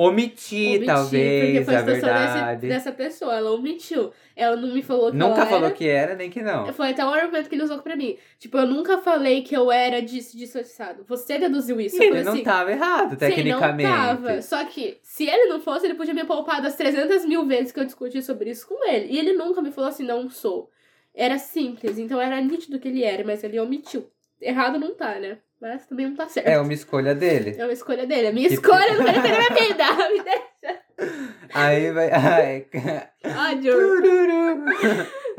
Omitir, Omitir, talvez, porque foi a a situação desse, verdade. dessa pessoa. Ela omitiu. Ela não me falou que Nunca falou era. que era, nem que não. Foi até o argumento que ele usou pra mim. Tipo, eu nunca falei que eu era disso, disso, assado. Você deduziu isso. Ele não assim, tava errado, tecnicamente. Sim, não tava. Só que, se ele não fosse, ele podia me poupar das 300 mil vezes que eu discuti sobre isso com ele. E ele nunca me falou assim, não sou. Era simples, então era nítido que ele era, mas ele omitiu. Errado não tá, né? Mas também não tá certo. É uma escolha dele. É uma escolha dele. A minha Que- escolha não vai defender minha vida. Me deixa. Aí vai. Ai. Ódio. Tururu.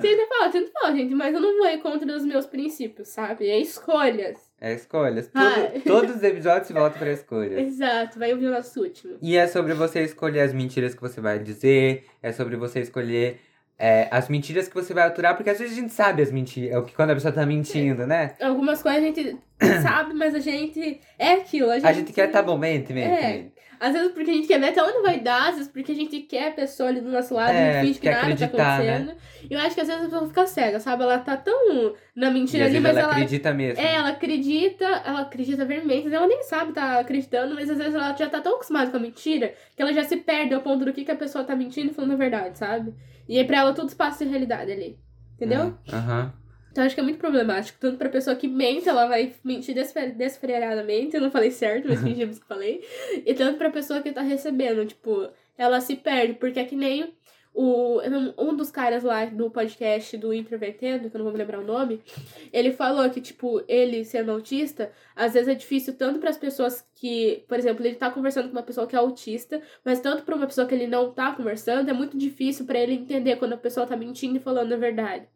Tenta falar, tenta falar, gente, mas eu não vou ir contra os meus princípios, sabe? É escolhas. É escolhas. Tudo- todos os episódios voltam pra escolhas. Exato, vai ouvir o nosso último. E é sobre você escolher as mentiras que você vai dizer, é sobre você escolher é, as mentiras que você vai aturar, porque às vezes a gente sabe as mentiras, é o que quando a pessoa tá mentindo, né? Algumas coisas a gente sabe, mas a gente é aquilo. A gente, A gente quer estar tá bom, mente, mente, É. mente. Às vezes porque a gente quer ver até onde vai dar, às vezes porque a gente quer a pessoa ali do nosso lado, É, a gente finge que nada tá né? acontecendo. E eu acho que às vezes a pessoa fica cega, sabe? Ela tá tão na mentira ali, mas ela ela. acredita mesmo. É, ela acredita, ela acredita vermelho, ela nem sabe tá acreditando, mas às vezes ela já tá tão acostumada com a mentira que ela já se perde ao ponto do que, que a pessoa tá mentindo e falando a verdade, sabe? E aí pra ela tudo se passa em realidade ali. Entendeu? É, Aham. Então acho que é muito problemático. Tanto pra pessoa que mente, ela vai mentir desfre- desfreadamente. Eu não falei certo, mas fingimos que falei. E tanto pra pessoa que tá recebendo. Tipo, ela se perde. Porque é que nem o, um dos caras lá do podcast do Introvertendo, que eu não vou me lembrar o nome, ele falou que, tipo, ele sendo autista, às vezes é difícil tanto para as pessoas que, por exemplo, ele tá conversando com uma pessoa que é autista, mas tanto pra uma pessoa que ele não tá conversando, é muito difícil para ele entender quando a pessoa tá mentindo e falando a verdade.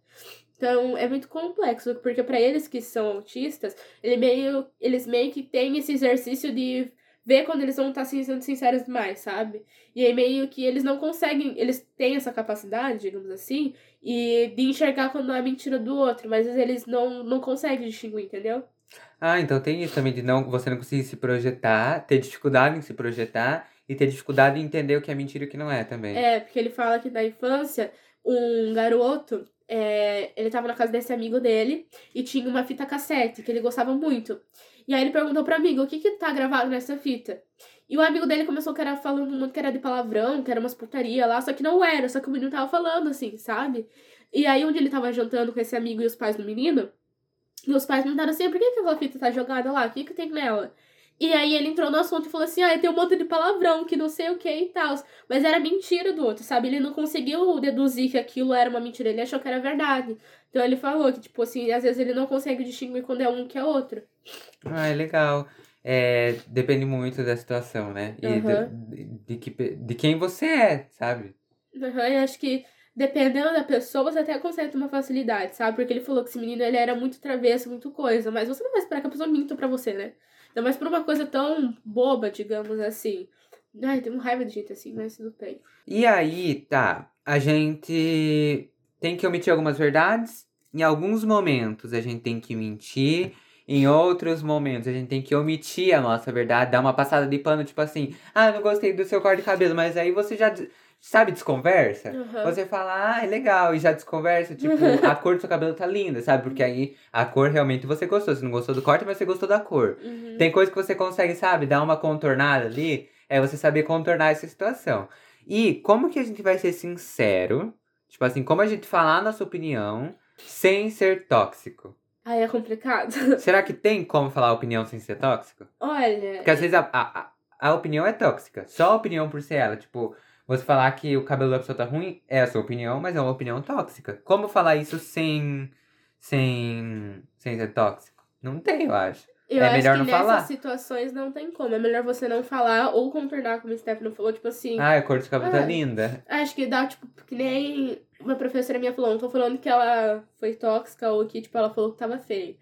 Então, é muito complexo, porque para eles que são autistas, ele meio, eles meio que têm esse exercício de ver quando eles vão estar sendo sinceros demais, sabe? E aí meio que eles não conseguem, eles têm essa capacidade, digamos assim, e de enxergar quando é mentira do outro, mas eles não, não conseguem distinguir, entendeu? Ah, então tem isso também de não, você não conseguir se projetar, ter dificuldade em se projetar e ter dificuldade em entender o que é mentira e o que não é também. É, porque ele fala que na infância, um garoto, é, ele tava na casa desse amigo dele e tinha uma fita cassete que ele gostava muito. E aí ele perguntou pro amigo, o que que tá gravado nessa fita? E o amigo dele começou que era falando muito que era de palavrão, que era umas putaria lá, só que não era, só que o menino tava falando assim, sabe? E aí onde ele tava jantando com esse amigo e os pais do menino, e os pais perguntaram assim, por que, que aquela fita tá jogada lá? O que que tem nela? E aí ele entrou no assunto e falou assim, ah, tem um monte de palavrão, que não sei o que e tal. Mas era mentira do outro, sabe? Ele não conseguiu deduzir que aquilo era uma mentira, ele achou que era verdade. Então ele falou que, tipo assim, às vezes ele não consegue distinguir quando é um que é outro. Ah, é legal. É, depende muito da situação, né? E Aham. de, de, que, de quem você é, sabe? Uhum, eu acho que dependendo da pessoa, você até consegue ter uma facilidade, sabe? Porque ele falou que esse menino ele era muito travesso, muito coisa. Mas você não vai esperar que a pessoa minta pra você, né? Ainda mais por uma coisa tão boba, digamos assim. Ai, tem raiva de gente assim, mas tudo bem. E aí, tá, a gente tem que omitir algumas verdades. Em alguns momentos a gente tem que mentir. Em outros momentos a gente tem que omitir a nossa verdade, dar uma passada de pano, tipo assim, ah, não gostei do seu corte de cabelo, mas aí você já, sabe, desconversa? Uhum. Você fala, ah, é legal, e já desconversa, tipo, a cor do seu cabelo tá linda, sabe? Porque aí a cor realmente você gostou. Você não gostou do corte, mas você gostou da cor. Uhum. Tem coisa que você consegue, sabe, dar uma contornada ali, é você saber contornar essa situação. E como que a gente vai ser sincero? Tipo assim, como a gente falar a nossa opinião sem ser tóxico? Ai, é complicado. Será que tem como falar a opinião sem ser tóxico? Olha. Porque às vezes a, a, a- a opinião é tóxica. Só a opinião por ser ela. Tipo, você falar que o cabelo da pessoa tá ruim é a sua opinião, mas é uma opinião tóxica. Como falar isso sem. sem. sem ser tóxico? Não tem, eu acho. Eu É acho melhor que não nessas falar. situações não tem como. É melhor você não falar ou contornar, como o Stefano falou, tipo assim. Ah, a cor do cabelo tá É. linda. Acho que dá, tipo, que nem uma professora minha falou, não tô falando que ela foi tóxica ou que, tipo, ela falou que tava feio.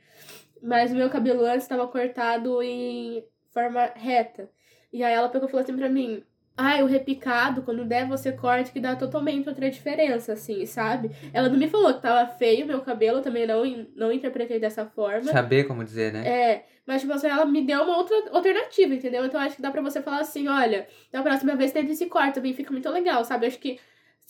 Mas o meu cabelo antes tava cortado em forma reta. E aí ela pegou e falou assim pra mim, ai, o repicado, quando der, você corte, que dá totalmente outra diferença, assim, sabe? Ela não me falou que tava feio meu cabelo, também não, não interpretei dessa forma. Saber como dizer, né? É, mas tipo assim, ela me deu uma outra alternativa, entendeu? Então acho que dá pra você falar assim, olha, da próxima vez tenta esse corte, também fica muito legal, sabe? Acho que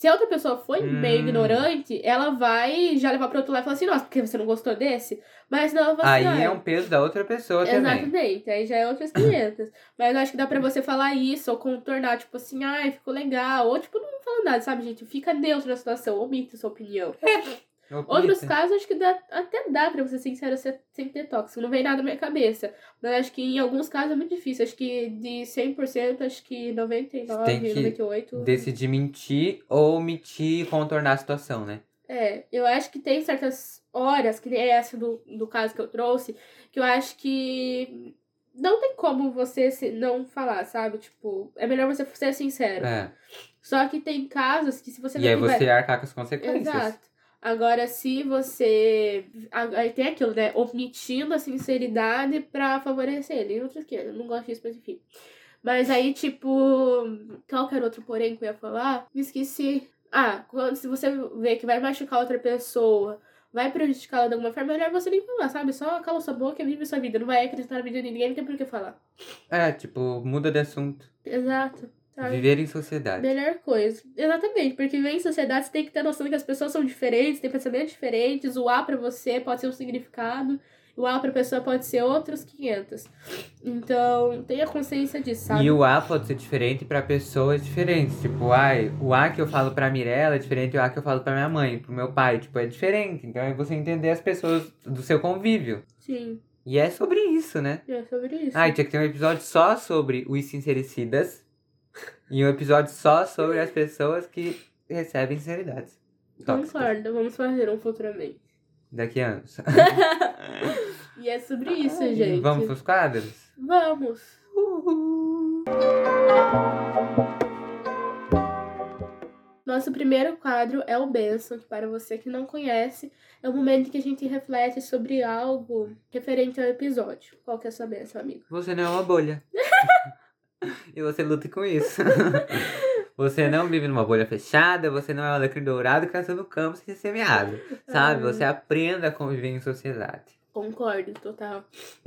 se a outra pessoa foi meio Hum. ignorante, ela vai já levar pro outro lado e falar assim, nossa, porque você não gostou desse? Mas não, ela fala assim, Aí é "Ah, um peso da outra pessoa também. Exatamente, aí já é outras 500. Mas eu acho que dá pra você falar isso, ou contornar, tipo assim, ai, ficou legal. Ou, tipo, não fala nada, sabe, gente? Fica neutro na situação, omite sua opinião. Outros Opita. casos, acho que dá, até dá pra você ser sincero sem ter tóxico. Não vem nada na minha cabeça. Mas acho que em alguns casos é muito difícil. Acho que de 100%, acho que 99, Tem que 98. Decidir mentir ou omitir e contornar a situação, né? É, eu acho que tem certas horas, que nem essa do, do caso que eu trouxe, que eu acho que não tem como você se, não falar, sabe? Tipo, é melhor você ser sincero. É. Só que tem casos que se você E vê aí que vai- você arcar com as consequências. Exato. Agora, se você. Aí tem aquilo, né? Omitindo a sinceridade pra favorecer ele. E outras que eu não gosto disso, mas enfim. Mas aí, tipo. Qual que era outro porém que eu ia falar? Me esqueci. Ah, quando, se você vê que vai machucar outra pessoa. vai prejudicá-la de alguma forma, melhor você nem falar, sabe? Só cala sua boca e vive sua vida. Não vai acreditar na vida de ninguém, não tem por que falar. É, tipo, muda de assunto. Exato. Sabe? Viver em sociedade. Melhor coisa. Exatamente, porque viver em sociedade você tem que ter noção de que as pessoas são diferentes, têm pensamentos diferentes, o A pra você pode ser um significado, o A pra pessoa pode ser outros 500. Então, tenha consciência disso, sabe? E o A pode ser diferente pra pessoas diferentes. Tipo, ai, o A que eu falo pra Mirella é diferente do A que eu falo pra minha mãe, pro meu pai. Tipo, é diferente. Então é você entender as pessoas do seu convívio. Sim, E é sobre isso, né? é sobre isso. Ah, tinha que ter um episódio só sobre os sincericidas e um episódio só sobre as pessoas que recebem sinceridades. Tóxicas. Concordo, vamos fazer um futuramente. Daqui a anos. E é sobre isso, gente. Vamos pros quadros? Vamos. Nosso primeiro quadro é o Benção, que para você que não conhece, é o momento que a gente reflete sobre algo referente ao episódio. Qual que é a sua benção, amigo? Você não é uma bolha. e você luta com isso. Você não vive numa bolha fechada, você não é um alecrim dourado que nasceu no campo sem ser semeado. Sabe? Você aprenda a conviver em sociedade. Concordo, total.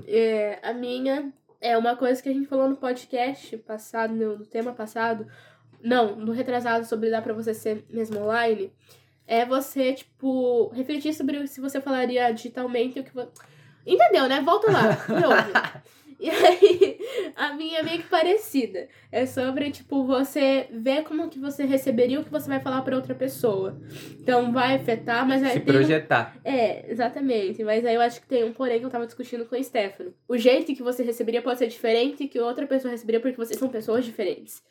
É, a minha é uma coisa que a gente falou no podcast passado, no, tema passado. Não, no retrasado sobre dar pra você ser mesmo online. É você, tipo, refletir sobre se você falaria digitalmente o que você. Entendeu, né? Volta lá. E aí, a minha é meio que parecida. É sobre, tipo, você ver como que você receberia o que você vai falar pra outra pessoa. Então, vai afetar, mas aí Se um- projetar. é, exatamente. Mas aí eu acho que tem um porém que eu tava discutindo com o Stefano. O jeito que você receberia pode ser diferente que outra pessoa receberia porque vocês são pessoas diferentes.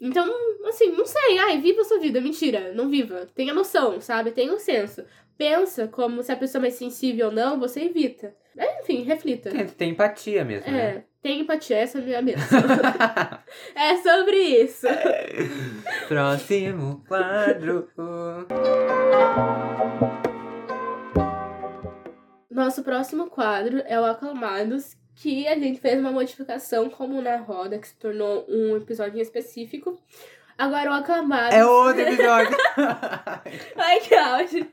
Então, assim, não sei. Ai, viva a sua vida. Mentira, não viva. Tenha noção, sabe? Tenha um senso. Pensa como se a pessoa é mais sensível ou não, você evita. Mas, enfim, reflita. Tenta ter empatia mesmo, né? É, tem empatia, essa é a minha mensagem. é sobre isso. Próximo quadro. Nosso próximo quadro é o Aclamados, que a gente fez uma modificação como na roda, que se tornou um episódio específico. Agora o Aclamados. É outro episódio. Ai, que auge!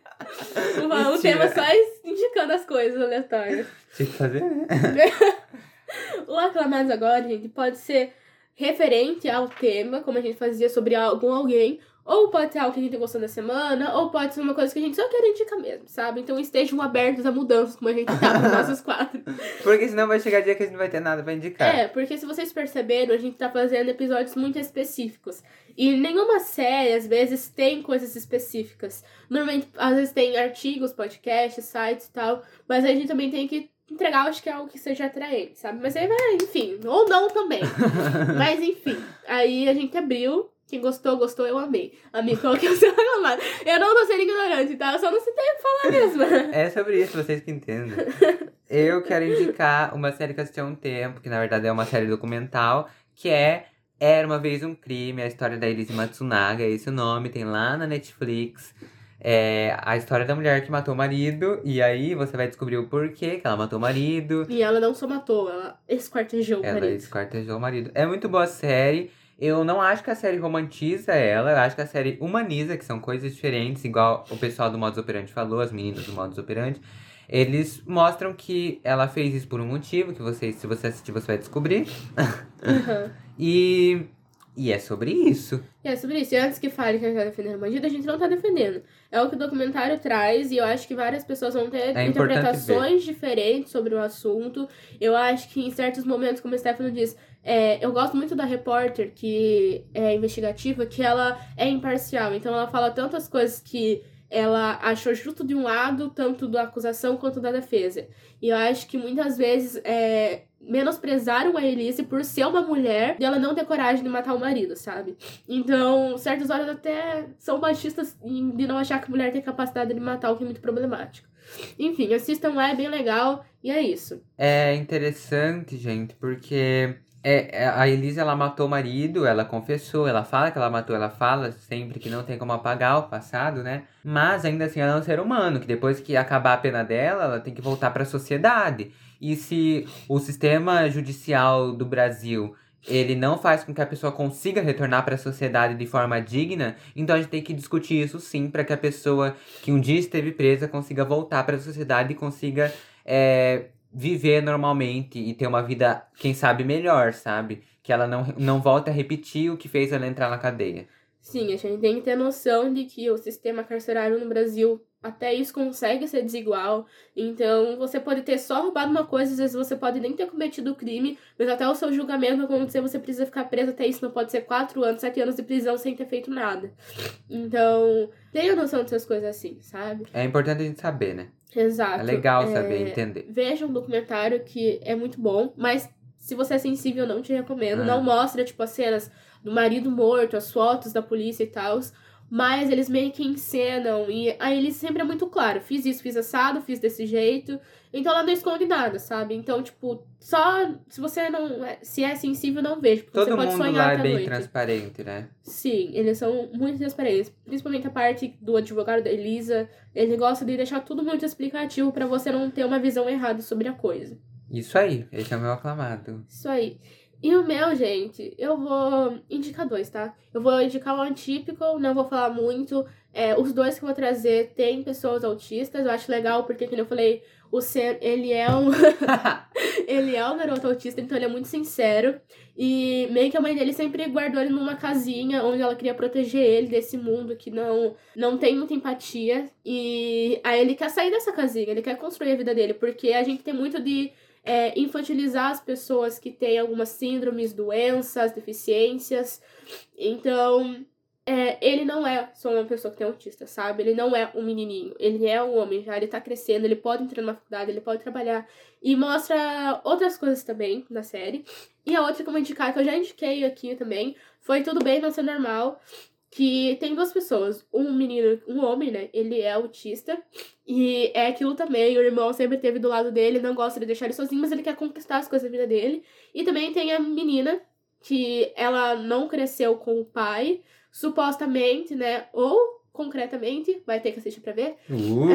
O, tema só indicando as coisas aleatórias. Tinha que fazer, né? O Aclamados agora, gente, pode ser referente ao tema, como a gente fazia sobre algum alguém, ou pode ser algo que a gente gostou da semana, ou pode ser uma coisa que a gente só quer indicar mesmo, sabe? Então estejam abertos a mudanças, como a gente tá nos nossos quadros. Porque senão vai chegar dia que a gente não vai ter nada pra indicar. É, porque se vocês perceberam, a gente tá fazendo episódios muito específicos. E nenhuma série, às vezes, tem coisas específicas. Normalmente, às vezes, tem artigos, podcasts, sites e tal. Mas a gente também tem que entregar, acho que é algo que seja atraente, sabe? Mas aí vai, enfim, ou não também. Mas enfim, aí a gente abriu. Quem gostou, gostou, eu amei. Amigo, qual que é o seu reclamado? Eu não tô sendo ignorante, tá? Eu só não sei tempo falar mesmo. É sobre isso, vocês que entendem. Eu quero indicar uma série que eu assisti há um tempo, que na verdade é uma série documental, que é Era Uma Vez um Crime, a história da Elise Matsunaga, é esse o nome, tem lá na Netflix. É a história da mulher que matou o marido, e aí você vai descobrir o porquê que ela matou o marido. E ela não só matou, ela esquartejou o Ela marido. esquartejou o marido. É muito boa a série. Eu não acho que a série romantiza ela, eu acho que a série humaniza, que são coisas diferentes, igual o pessoal do Modus Operandi falou, as meninas do Modus Operandi. Eles mostram que ela fez isso por um motivo, que você, se você assistir, você vai descobrir. Uhum. E, e é sobre isso. E é sobre isso. E antes que fale que a gente tá defendendo bandido, a gente não tá defendendo. É o que o documentário traz e eu acho que várias pessoas vão ter É interpretações diferentes sobre o assunto. Eu acho que em certos momentos, como o Stefano diz, é, eu gosto muito da repórter que é investigativa, que ela é imparcial. Então ela fala tantas coisas que ela achou justo de um lado, tanto da acusação quanto da defesa. E eu acho que muitas vezes é, menosprezaram a Elise por ser uma mulher e ela não ter coragem de matar o marido, sabe? Então, certas horas até são machistas de não achar que mulher tem capacidade de matar, o que é muito problemático. Enfim, assistam lá, é bem legal, e é isso. É interessante, gente, porque é, é, a Elisa ela matou o marido, ela confessou, ela fala que ela matou, ela fala sempre que não tem como apagar o passado, né? Mas ainda assim ela é um ser humano, que depois que acabar a pena dela, ela tem que voltar para a sociedade. E se o sistema judicial do Brasil ele não faz com que a pessoa consiga retornar para a sociedade de forma digna, então a gente tem que discutir isso sim para que a pessoa que um dia esteve presa consiga voltar para a sociedade e consiga é, viver normalmente e ter uma vida, quem sabe, melhor, sabe? Que ela não, não volte a repetir o que fez ela entrar na cadeia. Sim, a gente tem que ter noção de que o sistema carcerário no Brasil até isso consegue ser desigual. Então, você pode ter só roubado uma coisa, às vezes você pode nem ter cometido o crime, mas até o seu julgamento acontecer, você precisa ficar preso até isso. Não pode ser quatro anos, sete anos de prisão sem ter feito nada. Então, tenha noção dessas coisas assim, sabe? É importante a gente saber, né? Exato. É legal saber, É, entender. Veja um documentário que é muito bom, mas se você é sensível, não te recomendo. Ah. Não mostra, tipo, as cenas do marido morto, as fotos da polícia e tal. Mas eles meio que encenam. E aí ele sempre é muito claro. Fiz isso, fiz assado, fiz desse jeito. Então ela não esconde nada, sabe? Então, tipo, só se você não. é- Se é sensível, não veja. Porque você Todo pode mundo sonhar lá é bem noite. transparente, né? Sim, eles são muito transparentes. Principalmente a parte do advogado da Elisa. Ele gosta de deixar tudo muito explicativo pra você não ter uma visão errada sobre a coisa. Isso aí, esse é o meu aclamado. Isso aí. E o meu, gente, eu vou indicar dois, tá? Eu vou indicar o Atypical, não vou falar muito. É, os dois que eu vou trazer têm pessoas autistas. Eu acho legal porque, como eu falei, o Sam, ele é um. ele é um garoto autista, então ele é muito sincero. E meio que a mãe dele sempre guardou ele numa casinha onde ela queria proteger ele desse mundo que não, não tem muita empatia. E aí ele quer sair dessa casinha, ele quer construir a vida dele, porque a gente tem muito de é, infantilizar as pessoas que têm algumas síndromes, doenças, deficiências. Então, é, ele não é só uma pessoa que tem autista, sabe? Ele não é um menininho. Ele é um homem já, ele tá crescendo, ele pode entrar numa faculdade, ele pode trabalhar. E mostra outras coisas também na série. E a outra que eu vou indicar, que eu já indiquei aqui também, foi Tudo Bem Não Ser Normal. Que tem duas pessoas, um menino, um homem, né? Ele é autista. E é aquilo também, o irmão sempre esteve do lado dele, não gosta de deixar ele sozinho, mas ele quer conquistar as coisas da vida dele. E também tem a menina, que ela não cresceu com o pai, supostamente, né? Ou concretamente, vai ter que assistir pra ver. Uh,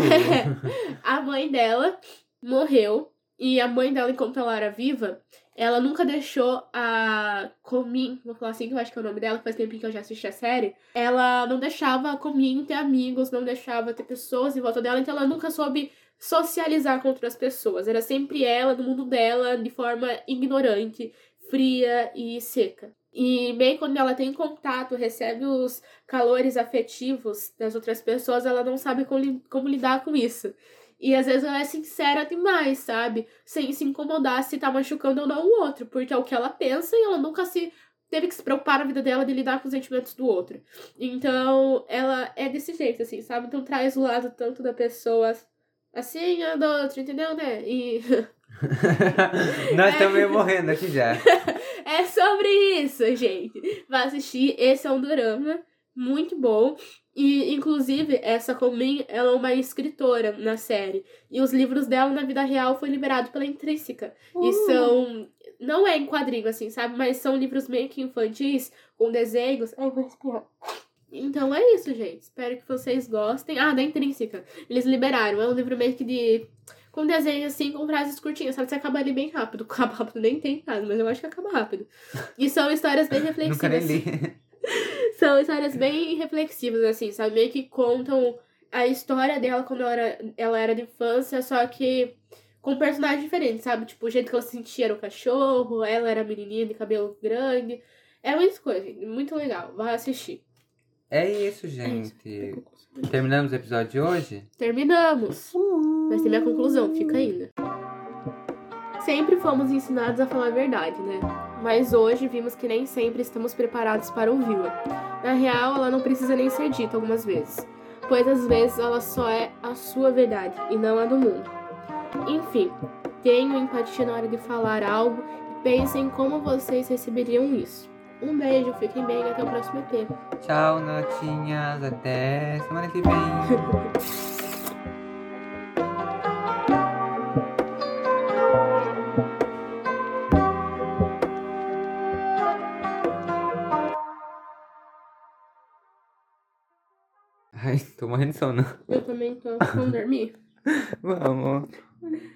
A mãe dela morreu. E a mãe dela, enquanto ela era viva, ela nunca deixou a Comin, vou falar assim que eu acho que é o nome dela, faz tempo que eu já assisti a série. Ela não deixava a Comin ter amigos, não deixava ter pessoas em volta dela, então ela nunca soube socializar com outras pessoas. Era sempre ela, no mundo dela, de forma ignorante, fria e seca. E bem quando ela tem contato, recebe os calores afetivos das outras pessoas, ela não sabe como, como lidar com isso. E às vezes ela é sincera demais, sabe? Sem se incomodar se tá machucando ou não o outro, porque é o que ela pensa e ela nunca se teve que se preocupar na vida dela de lidar com os sentimentos do outro. Então, ela é desse jeito, assim, sabe? Então traz o lado tanto da pessoa assim, a do outro, entendeu, né? E Nós estamos meio morrendo aqui já. é sobre isso, gente. Vai assistir, esse é um drama muito bom. E, inclusive, essa Comin, ela é uma escritora na série. E os livros dela na vida real foi liberado pela Intrínseca. E são. Não é em quadrinho, assim, sabe? Mas são livros meio que infantis, com desenhos. Ai, vou respirar. Então é isso, gente. Espero que vocês gostem. Ah, da Intrínseca. Eles liberaram. É um livro meio que de. Com desenho assim, com frases curtinhas, sabe? Você acaba ali bem rápido. Acaba rápido, nem tem caso, mas eu acho que acaba rápido. E são histórias bem Nunca nem reflexivas. li. São histórias bem reflexivas, assim, sabe? Meio que contam a história dela quando ela era, ela era de infância, só que com personagens diferentes, sabe? Tipo, o jeito que ela se sentia era o cachorro, ela era a menininha de cabelo grande. É muitas coisas, gente. Muito legal. Vai assistir. É isso, É isso. gente. Terminamos o episódio de hoje? Terminamos. Mas tem minha conclusão, fica ainda. Sempre fomos ensinados a falar a verdade, né? Mas hoje vimos que nem sempre estamos preparados para ouvi-la. Na real, ela não precisa nem ser dita algumas vezes, pois às vezes ela só é a sua verdade e não a do mundo. Enfim, tenham empatia na hora de falar algo e pensem como vocês receberiam isso. Um beijo, fiquem bem e até o próximo EP. Tchau, notinhas. Até semana que vem. tô morrendo de sono. Eu também tô. Vamos dormir? Vamos.